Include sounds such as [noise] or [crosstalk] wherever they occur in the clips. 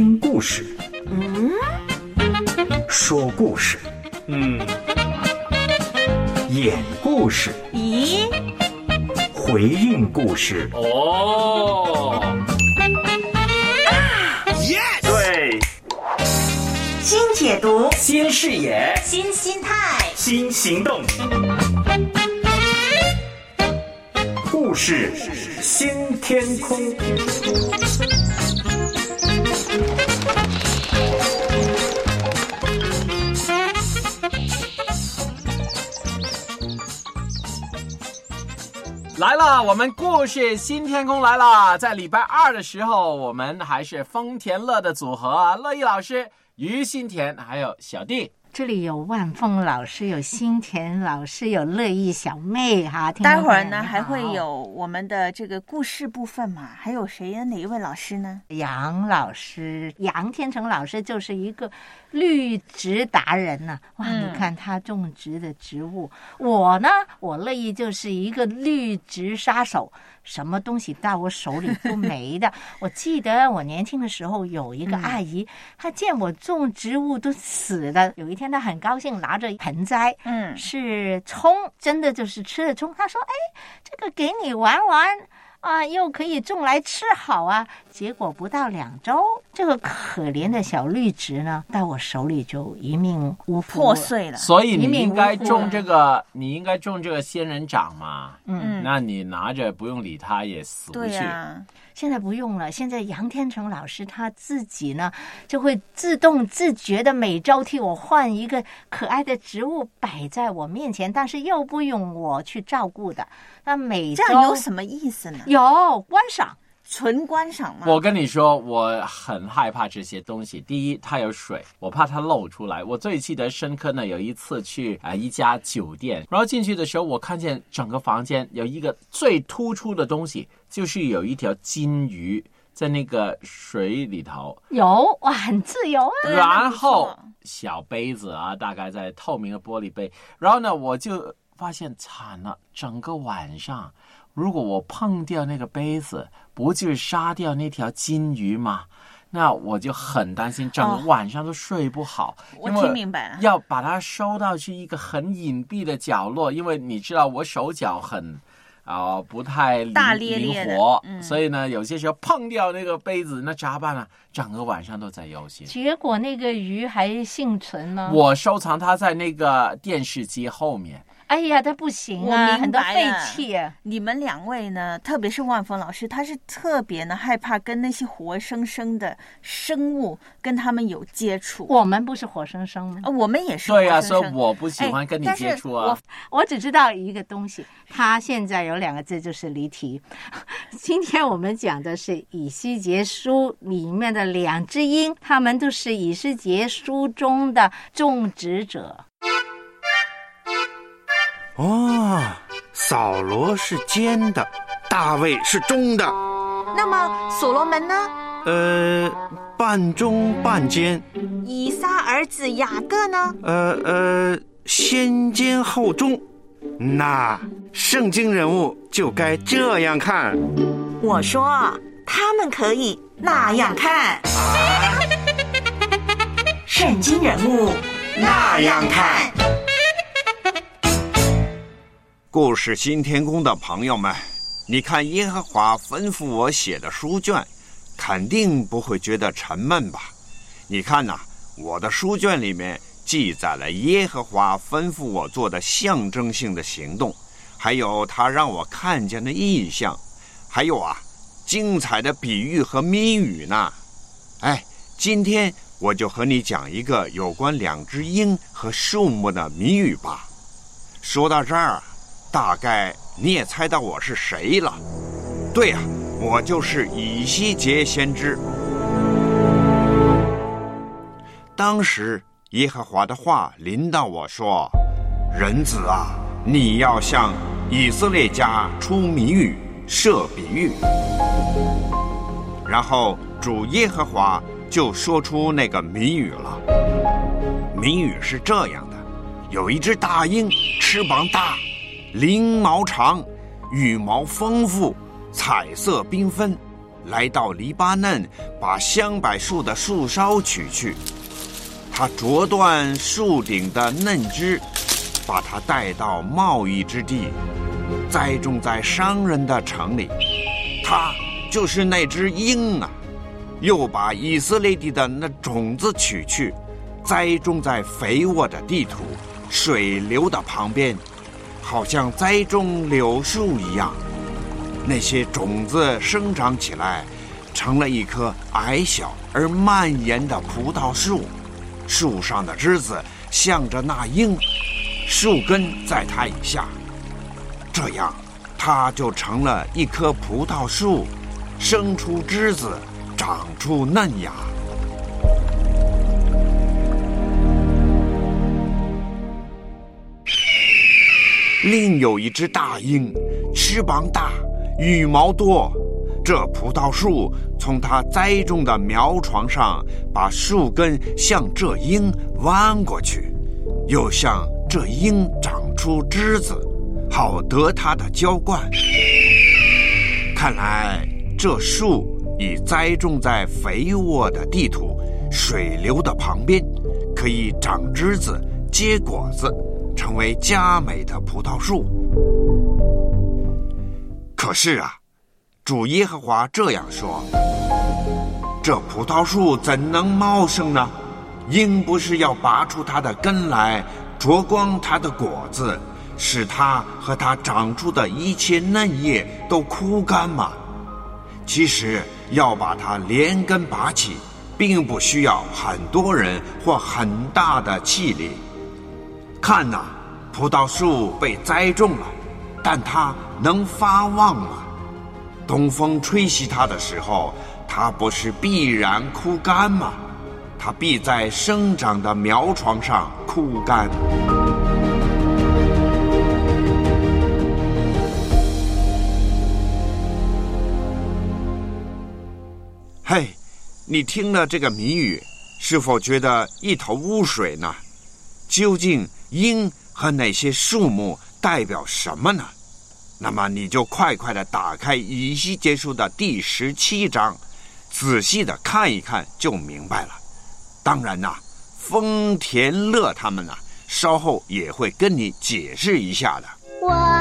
听故事，嗯，说故事，嗯，演故事，咦，回应故事。哦，Yes，对，新解读，新视野，新心态，新行动，故事。新天空。来了，我们故事新天空来了。在礼拜二的时候，我们还是丰田乐的组合，乐意老师、于新田还有小弟。这里有万凤老师，有新田老师，有乐意小妹哈。待会儿呢还会有我们的这个故事部分嘛？还有谁呀？哪一位老师呢？杨老师，杨天成老师就是一个绿植达人呐、哇，嗯你看他种植的植物，我呢，我乐意就是一个绿植杀手，什么东西到我手里都没的。[laughs] 我记得我年轻的时候有一个嗯阿姨，她见我种植物都死的，有一天他很高兴拿着盆栽，嗯是葱，真的就是吃的葱。他说：“哎，这个给你玩玩啊，又可以种来吃好啊。”结果不到两周，这个可怜的小绿植呢，到我手里就一命呜呼。破碎了。所以你应该种这个，你应该种这个仙人掌嘛。嗯，那你拿着不用理它也死不对去。呀、现在不用了。现在杨天成老师他自己呢，就会自动自觉的每周替我换一个可爱的植物摆在我面前，但是又不用我去照顾的。那每周这样有什么意思呢？有观赏。纯观赏吗？我跟你说，我很害怕这些东西。第一，它有水，我怕它漏出来。我最记得深刻呢，有一次去啊、一家酒店，然后进去的时候，我看见整个房间有一个最突出的东西，就是有一条金鱼在那个水里头，有哇，很自由啊。然后小杯子啊，大概在透明的玻璃杯，然后呢，我就发现惨了，整个晚上，如果我碰掉那个杯子，不就是杀掉那条金鱼吗？那我就很担心，整个晚上都睡不好。我听明白了要把它收到去一个很隐蔽的角落，因为你知道我手脚很。啊、不太灵大咧咧灵活，嗯所以呢，有些时候碰掉那个杯子，那咋办呢？整个晚上都在忧心。结果那个鱼还幸存呢。我收藏它在那个电视机后面。哎呀，他不行我啊，明很多废气啊。你们两位呢，特别是万峰老师，他是特别呢害怕跟那些活生生的生物跟他们有接触。我们不是活生生吗？呃我们也是对呀、活生生所以我不喜欢跟你接触啊。我只知道一个东西，它现在有两个字，就是离题。[laughs] 今天我们讲的是《以西结书》里面的两只鹰，他们都是《以西结书》中的种植者。哦，扫罗是尖的，大卫是中的，那么所罗门呢？呃，半中半尖，以撒儿子雅各呢？呃呃，先尖后中。那圣经人物就该这样看。我说他们可以那样看。圣经人物那样看。故事新天宫的朋友们，你看耶和华吩咐我写的书卷，肯定不会觉得沉闷吧？你看呐、我的书卷里面记载了耶和华吩咐我做的象征性的行动，还有他让我看见的异象，还有啊，精彩的比喻和谜语呢。哎，今天我就和你讲一个有关两只鹰和树木的谜语吧。说到这儿，大概你也猜到我是谁了。对呀、我就是以西结先知。当时耶和华的话临到我说：“人子啊，你要向以色列家出谜语，设比喻。”然后主耶和华就说出那个谜语了。谜语是这样的：有一只大鹰，翅膀大，翎毛长，羽毛丰富，彩色缤纷。来到黎巴嫩，把香柏树的树梢取去。他啄断树顶的嫩枝，把它带到贸易之地，栽种在商人的城里。他就是那只鹰啊！又把以色列地的那种子取去，栽种在肥沃的地土、水流的旁边，好像栽种柳树一样。那些种子生长起来，成了一棵矮小而蔓延的葡萄树。树上的枝子向着那鹰，树根在它以下。这样，它就成了一棵葡萄树，生出枝子。长出嫩芽。另有一只大鹰，翅膀大，羽毛多。这葡萄树从它栽种的苗床上，把树根向这鹰弯过去，又向这鹰长出枝子，好得它的浇灌。看来这树。已栽种在肥沃的地土、水流的旁边，可以长枝子、结果子，成为佳美的葡萄树。可是啊，主耶和华这样说：这葡萄树怎能茂盛呢？应不是要拔出它的根来，啄光它的果子，使它和它长出的一切嫩叶都枯干吗？其实。要把它连根拔起，并不需要很多人或很大的气力。看呐，葡萄树被栽种了，但它能发旺吗？东风吹袭它的时候，它不是必然枯干吗？它必在生长的苗床上枯干。嘿，你听了这个谜语，是否觉得一头雾水呢？究竟鹰和哪些数目代表什么呢？那么你就快快的打开《以西结束》的第十七章，仔细的看一看，就明白了。当然呐，丰田乐他们呐，稍后也会跟你解释一下的。我。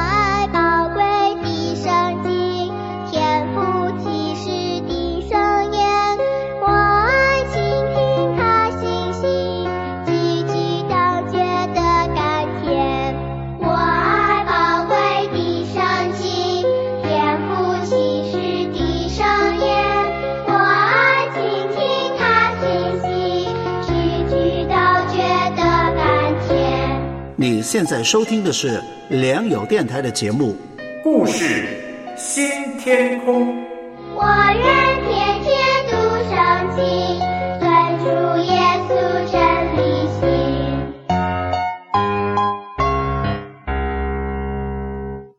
现在收听的是良友电台的节目《故事新天空》。我愿天天读圣经，尊主耶稣真理心。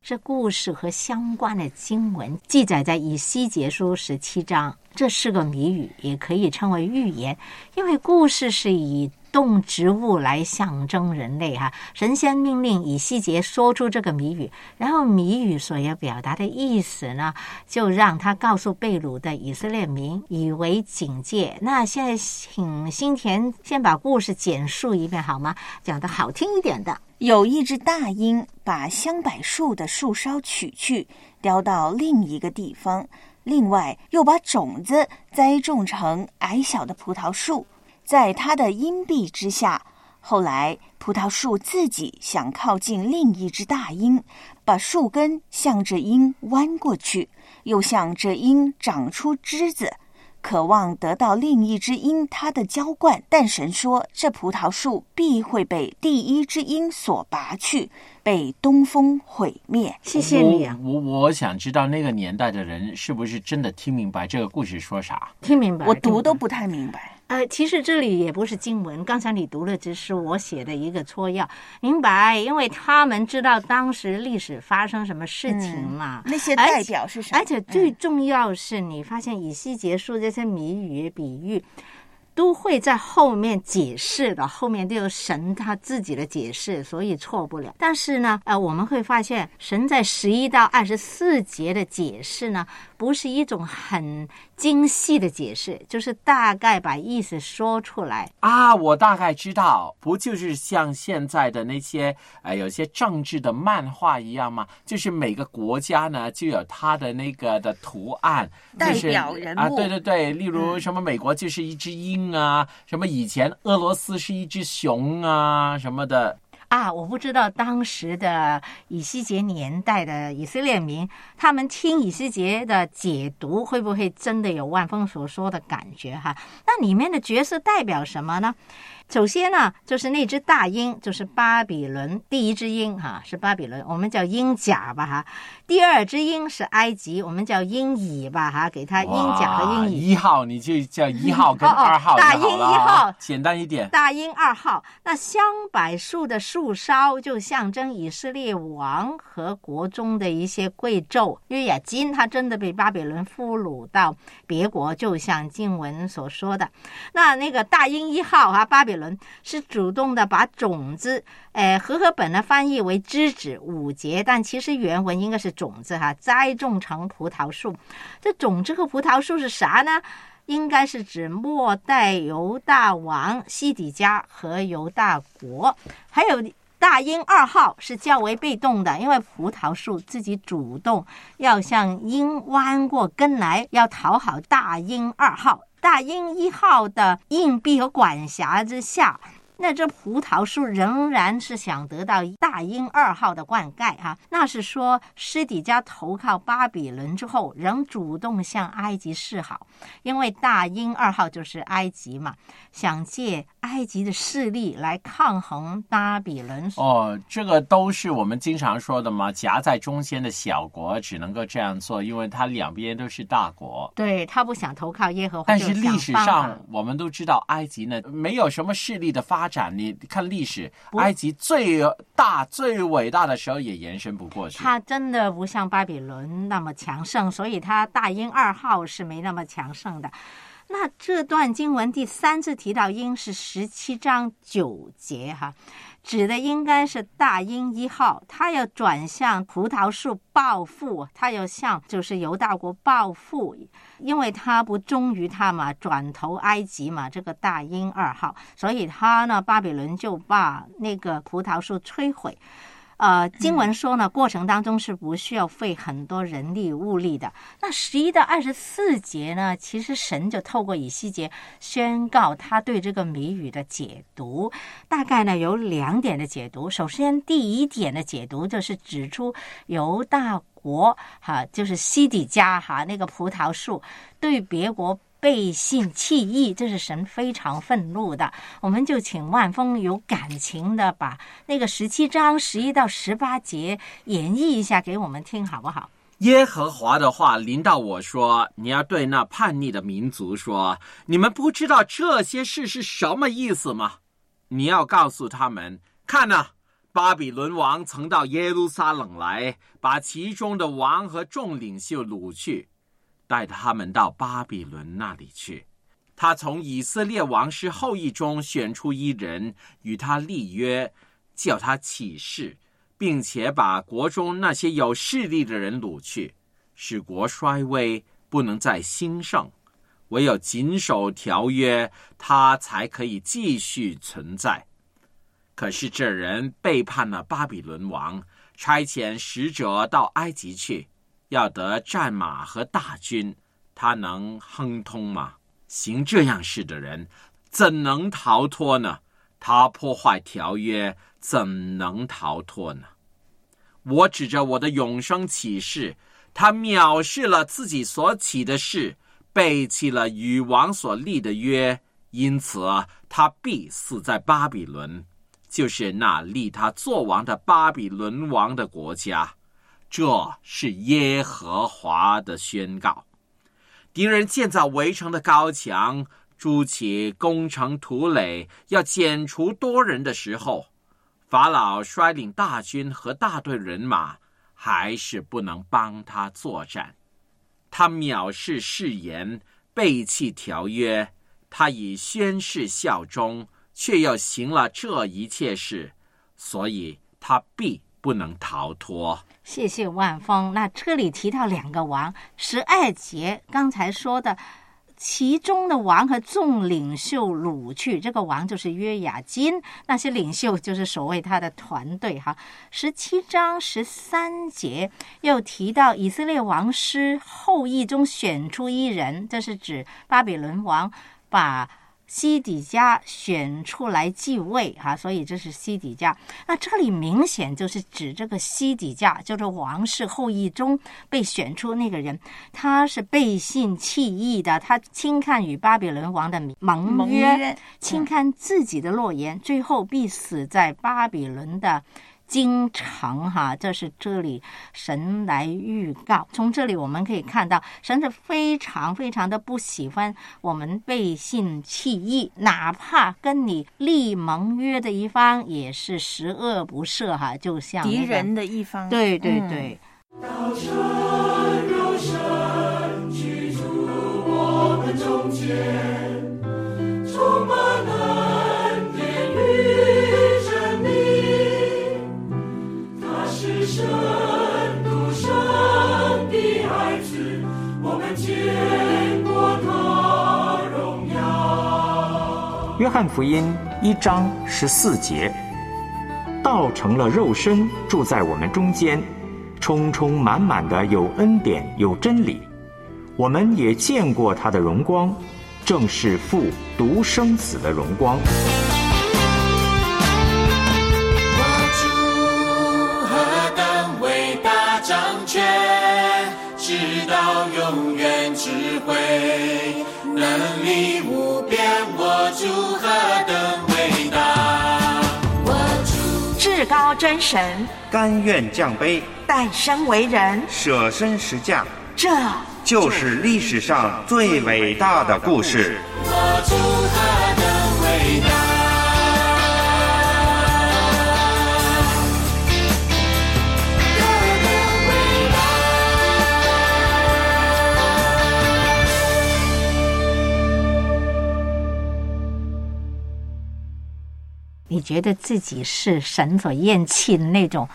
这故事和相关的经文记载在以西结书十七章。这是个谜语，也可以称为寓言，因为故事是以。动植物来象征人类哈，神仙命令以西结说出这个谜语，然后谜语所要表达的意思呢，就让他告诉贝鲁的以色列民以为警戒。那现在请新田先把故事简述一遍好吗？讲的好听一点的。有一只大鹰把香柏树的树梢取去，叼到另一个地方，另外又把种子栽种成矮小的葡萄树。在它的荫蔽之下，后来葡萄树自己想靠近另一只大鹰，把树根向着鹰弯过去，又向着鹰长出枝子，渴望得到另一只鹰它的浇灌。但神说，这葡萄树必会被第一只鹰所拔去，被东风毁灭。谢谢你啊！我我想知道那个年代的人是不是真的听明白这个故事说啥？听明白，我读都不太明白。呃，其实这里也不是经文，刚才你读了，只是我写的一个撮要，明白？因为他们知道当时历史发生什么事情嘛，那些代表是什么？而且最重要是你发现以西结束这些谜语比喻。都会在后面解释的，后面都有神他自己的解释，所以错不了。但是呢，呃，我们会发现神在十一到二十四节的解释呢，不是一种很精细的解释，就是大概把意思说出来。啊，我大概知道，不就是像现在的那些呃有些政治的漫画一样吗？就是每个国家呢就有它的那个的图案，代就是表人物啊，对对对，例如什么美国就是一只鹰啊，什么以前俄罗斯是一只熊啊什么的。啊，我不知道当时的以西结年代的以色列民，他们听以西结的解读，会不会真的有万峰所说的感觉哈？那里面的角色代表什么呢？首先呢，就是那只大鹰，就是巴比伦第一只鹰哈，是巴比伦，我们叫鹰甲吧哈。第二只鹰是埃及，我们叫鹰蚁吧哈，给它鹰甲和鹰蚁。一号你就叫一号跟二号 [laughs] 大鹰一号简单一点。大鹰二号，那香柏树的树梢就象征以色列王和国中的一些贵胄。因为雅金他真的被巴比伦俘虏到别国，就像经文所说的。那那个大鹰一号啊，巴比伦是主动的把种子，呃，和合本呢翻译为枝子五节，但其实原文应该是种子哈，栽种成葡萄树。这种子和葡萄树是啥呢？应该是指末代犹大王西底家和犹大国，还有大鹰二号是较为被动的，因为葡萄树自己主动要向鹰弯过根来，要讨好大鹰二号。大英一号的硬币和管辖之下，那这葡萄树仍然是想得到大英二号的灌溉哈、那是说施底加投靠巴比伦之后，仍主动向埃及示好，因为大英二号就是埃及嘛，想借埃及的势力来抗衡巴比伦。哦，这个都是我们经常说的嘛，夹在中间的小国只能够这样做，因为它两边都是大国。对他不想投靠耶和华，但是历史上，我们都知道，埃及呢没有什么势力的发展。你看历史，埃及最大、最伟大的时候也延伸不过去。他真的不像巴比伦那么强盛，所以他大英二号是没那么强盛的。那这段经文第三次提到鹰是十七章九节哈，指的应该是大鹰一号，他要转向葡萄树报复，他要向就是犹大国报复，因为他不忠于他嘛，转投埃及嘛，这个大鹰二号，所以他呢，巴比伦就把那个葡萄树摧毁。呃，经文说呢，过程当中是不需要费很多人力物力的。那十一到二十四节呢，其实神就透过以西结宣告他对这个谜语的解读，大概呢有两点的解读。首先，第一点的解读就是指出犹大国哈，就是西底家哈那个葡萄树对别国。背信弃义，这是神非常愤怒的。我们就请万峰有感情的把那个十七章十一到十八节演绎一下给我们听，好不好？耶和华的话临到我说：“你要对那叛逆的民族说，你们不知道这些事是什么意思吗？你要告诉他们，看呐、巴比伦王曾到耶路撒冷来，把其中的王和众领袖掳去，带他们到巴比伦那里去。他从以色列王室后裔中选出一人，与他立约，叫他起誓。”并且把国中那些有势力的人掳去，使国衰微，不能再兴盛。唯有谨守条约，他才可以继续存在。可是这人背叛了巴比伦王，差遣使者到埃及去，要得战马和大军，他能亨通吗？行这样事的人，怎能逃脱呢？他破坏条约，怎能逃脱呢？我指着我的永生启示，他藐视了自己所起的事，背弃了与王所立的约，因此他必死在巴比伦，就是那立他做王的巴比伦王的国家。这是耶和华的宣告。敌人建造围城的高墙，筑起攻城土垒，要剪除多人的时候，法老率领大军和大队人马，还是不能帮他作战。他藐视誓言，背弃条约，他已宣誓效忠，却又行了这一切事，所以他必不能逃脱。谢谢万峰。那这里提到两个王，十二节刚才说的，其中的王和众领袖掳去，这个王就是约雅金，那些领袖就是所谓他的团队哈。十七章十三节又提到以色列王师后裔中选出一人，这是指巴比伦王把。西底家选出来继位，哈，所以这是西底家。那这里明显就是指这个西底家，就是王室后裔中被选出那个人，他是背信弃义的，他轻看与巴比伦王的盟盟，约轻看自己的诺言，最后必死在巴比伦的。京城哈，这是这里神来预告。从这里我们可以看到，神是非常非常的不喜欢我们背信弃义，哪怕跟你立盟约的一方也是十恶不赦哈，就像、那个、敌人的一方，对对嗯对。约翰福音一章十四节，道成了肉身，住在我们中间，充充满满的有恩典有真理。我们也见过他的荣光，正是父独生子的荣光。何等伟大掌权，直到永远智慧，能力无边，我主何等伟大，我主。至高真神甘愿降卑，诞生为人，舍身实价，这就是历史上最伟大的故事。我主何等你觉得自己是神所厌弃的那种，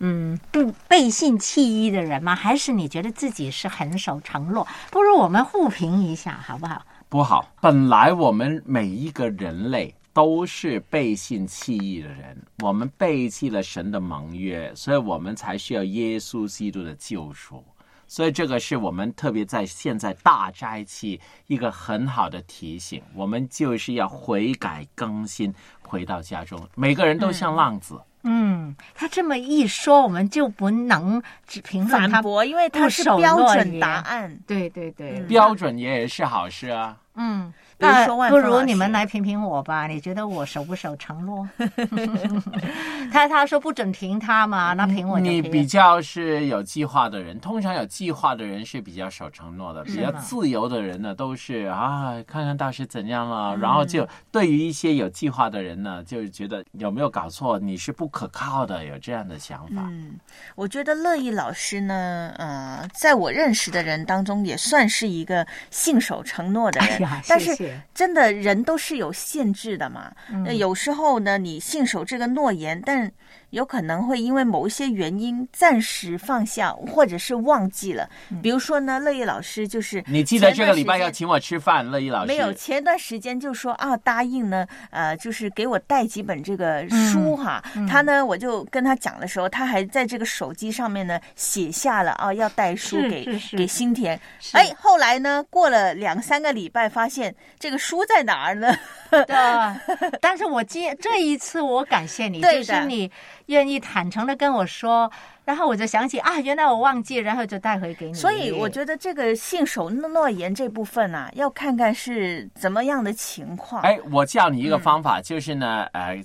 嗯，不背信弃义的人吗？还是你觉得自己是很守承诺？不如我们互评一下，好不好？不好，本来我们每一个人类都是背信弃义的人，我们背弃了神的盟约，所以我们才需要耶稣基督的救赎。所以这个是我们特别在现在大斋期一个很好的提醒，我们就是要悔改更新，回到家中。每个人都像浪子，嗯，他这么一说，我们就不能只评论他反驳，因为他是标准答案。对对对，标准也是好事啊。嗯，比如那说万不如你们来评评我吧？你觉得我守不守承诺？[laughs] [laughs] 他他说不准评他嘛，那评我就你比较是有计划的人，通常有计划的人是比较守承诺的，比较自由的人呢，都是啊，看看到时怎样嗯了，然后就对于一些有计划的人呢，就觉得有没有搞错，你是不可靠的，有这样的想法。嗯，我觉得乐意老师呢，呃，在我认识的人当中，也算是一个信守承诺的人。但是谢谢真的人都是有限制的嘛。那、有时候呢，你信守这个诺言，但有可能会因为某一些原因暂时放下，或者是忘记了。比如说呢，乐意老师就是你记得这个礼拜要请我吃饭，乐意老师没有，前段时间就说啊，答应呢，呃，就是给我带几本这个书哈。他呢，我就跟他讲的时候，他还在这个手机上面呢写下了啊，要带书给给新田。是哎，后来呢，过了两三个礼拜，发现这个书在哪儿呢？[laughs] 对，[laughs] 但是我今这一次我感谢你，就是你愿意坦诚的跟我说，然后我就想起啊，原来我忘记，然后就带回给你。所以我觉得这个信守诺言这部分啊，要看看是怎么样的情况。哎，我教你一个方嗯法，就是呢，呃，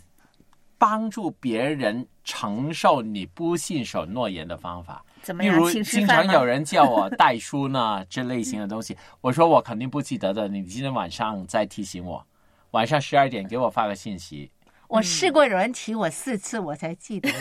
帮助别人承受你不信守诺言的方法。怎么样？经常有人叫我带书呢，[laughs] 这类型的东西，我说我肯定不记得的，你今天晚上再提醒我，晚上十二点给我发个信息。[laughs] 我试过有人提我四次，我才记得。[laughs]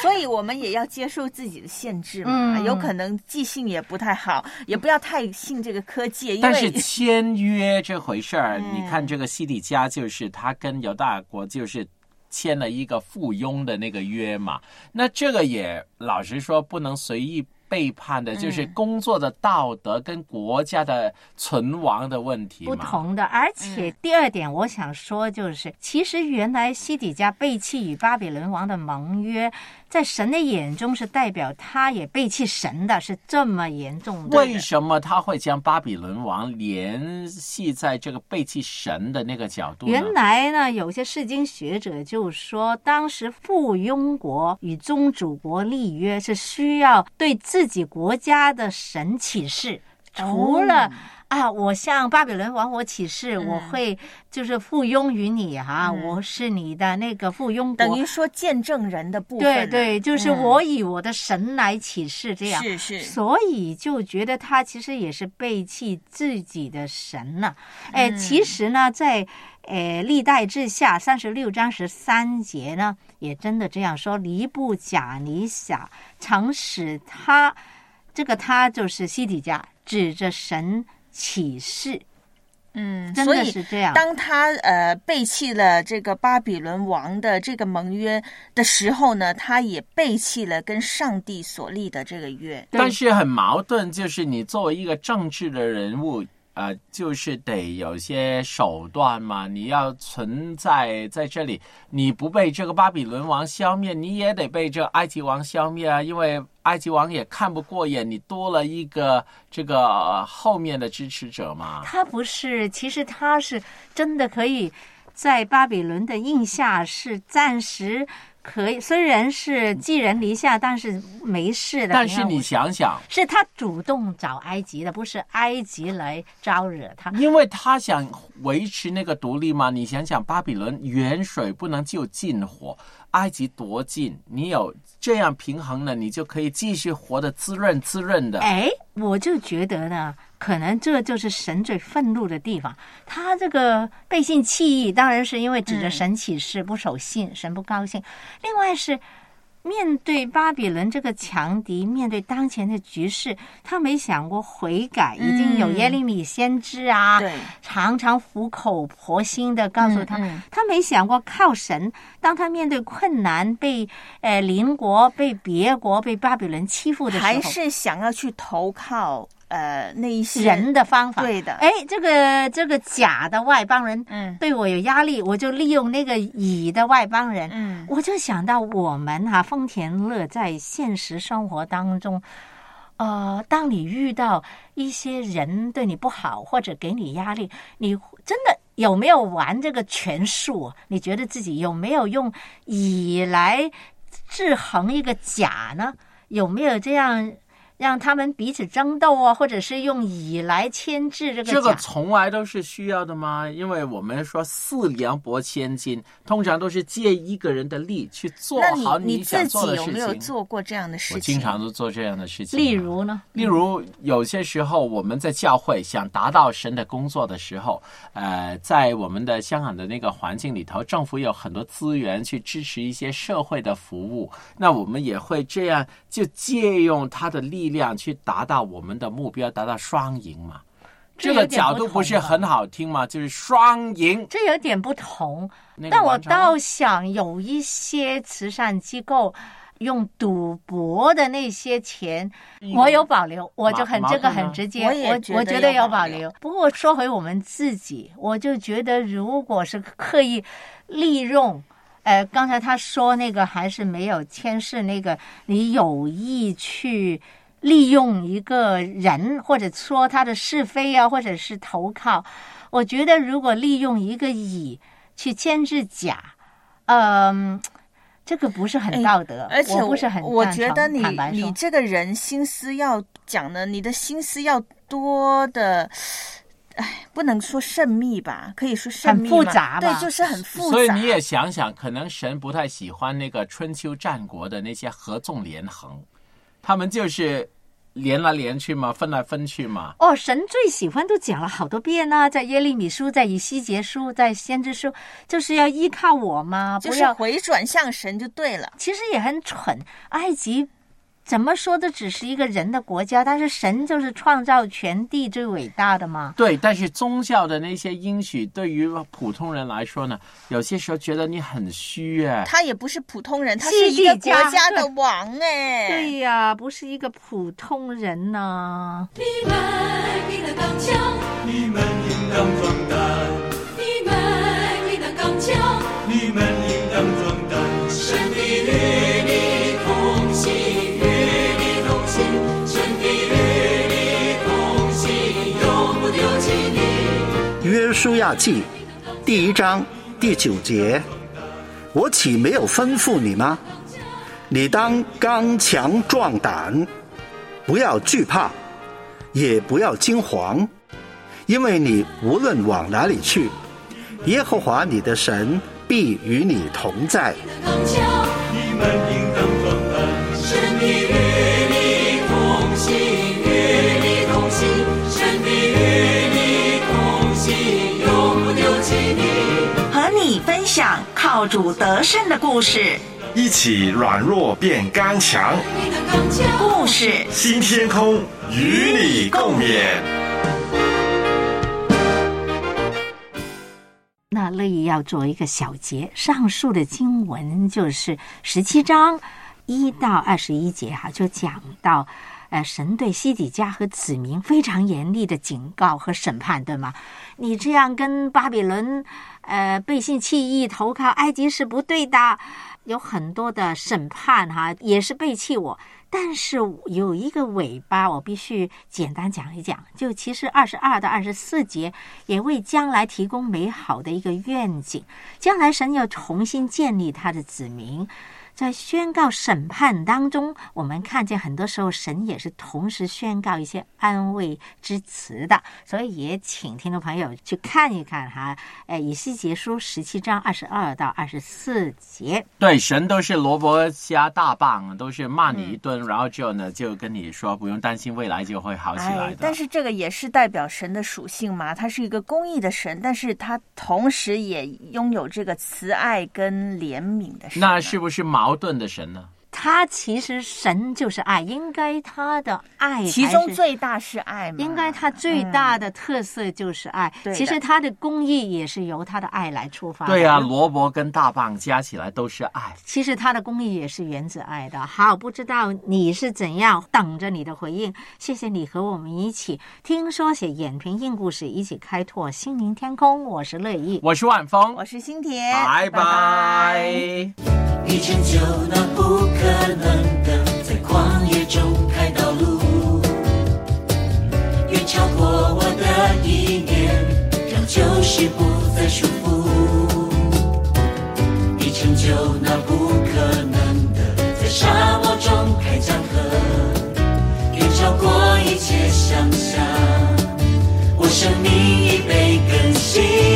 所以我们也要接受自己的限制嘛，嗯有可能记性也不太好，也不要太信这个科技，因但是签约这回事儿，[laughs] 嗯你看这个西底家就是他跟犹大国就是签了一个附庸的那个约嘛，那这个也老实说不能随意背叛的，就是嗯工作的道德跟国家的存亡的问题嘛。不同的。而且第二点，我想说就是，其实原来西底家背弃与巴比伦王的盟约，在神的眼中是代表他也背弃神的，是这么严重的。为什么他会将巴比伦王联系在这个背弃神的那个角度？原来呢，有些世经学者就说，当时附庸国与宗主国立约是需要对自己国家的神起誓，除了。啊，我向巴比伦王我起誓，我会就是附庸于你哈、嗯。我是你的那个附庸国。等于说见证人的部分了，对对，就是嗯。我以我的神来起誓这样。是是。所以就觉得他其实也是背弃自己的神呐、哎、嗯。其实呢，在呃历代之下三十六章十三节呢，也真的这样说：尼布甲尼撒常使他，这个他就是西底家，指着神起誓，嗯，真所以的是这样。当他呃背弃了这个巴比伦王的这个盟约的时候呢，他也背弃了跟上帝所立的这个约。但是很矛盾，就是你作为一个政治的人物，呃，就是得有些手段嘛。你要存在在这里，你不被这个巴比伦王消灭，你也得被这埃及王消灭啊。因为埃及王也看不过眼，你多了一个这个、后面的支持者嘛。他不是，其实他是真的可以在巴比伦的印下是暂时可以，虽然是寄人篱下，但是没事的。但是你想想，是他主动找埃及的，不是埃及来招惹他。因为他想维持那个独立嘛，你想想，巴比伦远水不能救近火，埃及多近，你有这样平衡了，你就可以继续活得滋润滋润的。哎，我就觉得呢，可能这就是神最愤怒的地方。他这个背信弃义，当然是因为指着神起誓不守信，神不高兴。另外是面对巴比伦这个强敌，面对当前的局势，他没想过悔改。已经有嗯耶利米先知啊，对常常苦口婆心的告诉他，他没想过靠神。当他面对困难，被呃邻国、被别国、被巴比伦欺负的时候，还是想要去投靠呃那一些人的方法。对的哎，这个这个甲的外邦人，嗯对我有压力，我就利用那个乙的外邦人，嗯我就想到我们哈、丰田乐在现实生活当中。呃，当你遇到一些人对你不好，或者给你压力，你真的有没有玩这个权术？你觉得自己有没有用乙来制衡一个甲呢？有没有这样让他们彼此争斗啊，或者是用以来牵制这个这个？从来都是需要的吗？因为我们说四两拨千斤，通常都是借一个人的力去做那好你自己做的事有没有。做过这样的事情？我经常都做这样的事情。例如呢？例如，有些时候我们在教会想达到神的工作的时候，呃，在我们的香港的那个环境里头，政府有很多资源去支持一些社会的服务，那我们也会这样，就借用他的力量去达到我们的目标，达到双赢嘛。这个角度不是很好听吗？就是双赢。这有点不同，那个但我倒想有一些慈善机构用赌博的那些钱，我有保留，我就很这个很直接，我我觉得有有保留保留。不过说回我们自己，我就觉得如果是刻意利用。呃，刚才他说那个还是没有牵涉那个，你有意去利用一个人，或者说他的是非啊，或者是投靠。我觉得如果利用一个乙去牵制甲，嗯、这个不是很道德，而且我不是很我觉得你你这个人心思要讲的，你的心思要多的，哎，不能说慎密吧，可以说慎很复杂吧对，就是很复杂。所以你也想想，可能神不太喜欢那个春秋战国的那些合纵连横，他们就是连来连去嘛，分来分去嘛。哦，神最喜欢都讲了好多遍呢、在耶利米书，在以西结书，在先知书，就是要依靠我嘛，就是不要。回转向神就对了。其实也很蠢，埃及怎么说都只是一个人的国家，但是神就是创造全地最伟大的嘛。对，但是宗教的那些应许，对于普通人来说呢，有些时候觉得你很虚哎。他也不是普通人，他是一个国家的王哎。对呀、不是一个普通人呐、你们应当刚强，你们应当壮胆，你们应当刚强，你们书亚记第一章第九节：我岂没有吩咐你吗？你当刚强壮胆，不要惧怕，也不要惊惶，因为你无论往哪里去，耶和华你的神必与你同在。主得胜的故事。一起软弱变刚强，故事新天空与你共勉。那乐意要做一个小结，上述的经文就是十七章一到二十一节哈，就讲到，呃，神对西底家和子民非常严厉的警告和审判，对吗？你这样跟巴比伦，呃，背信弃义，投靠埃及是不对的，有很多的审判哈，也是背弃我。但是有一个尾巴，我必须简单讲一讲。就其实二十二到二十四节也为将来提供美好的一个愿景。将来神要重新建立他的子民，在宣告审判当中，我们看见很多时候神也是同时宣告一些安慰之词的。所以也请听众朋友去看一看哈，哎，以西结书十七章二十二到二十四节。对，神都是萝卜加大棒，都是骂你一顿，然后之后呢，就跟你说不用担心，未来就会好起来的。，哎但是这个也是代表神的属性嘛，他是一个公义的神，但是他同时也拥有这个慈爱跟怜悯的神啊。那是不是矛盾的神呢？他其实神就是爱，应该他的爱其中最大是爱嘛？应该他最大的特色就是爱。对其实他的公义也是由他的爱来出发的。对啊、萝卜跟大棒加起来都是爱。其实他的公益也是源自爱的。好，不知道你是怎样，等着你的回应。谢谢你和我们一起听说写演评硬故事，一起开拓心灵天空。我是乐意，我是万峰我，是新田，拜拜你成就那不可能的，在旷野中开道路，远超过我的意念，让旧事不再束缚。你成就那不可能的，在沙漠中开江河，远超过一切想象。我生命已被更新。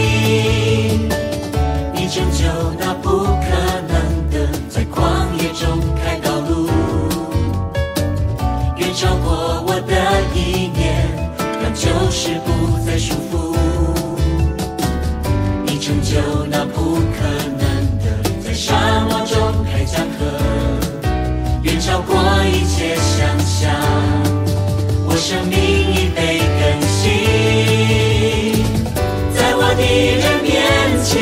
就那不可能的，在沙漠中开江河，远超过一切想象。我生命已被更新，在我敌人面前，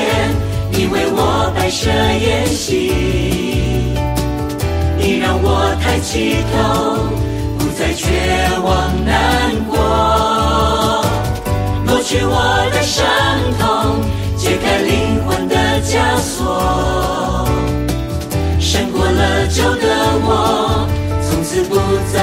你为我摆设筵席，你让我抬起头，不再绝望难过，抹去我的伤痛，灵魂的枷锁，胜过了旧的我，从此不再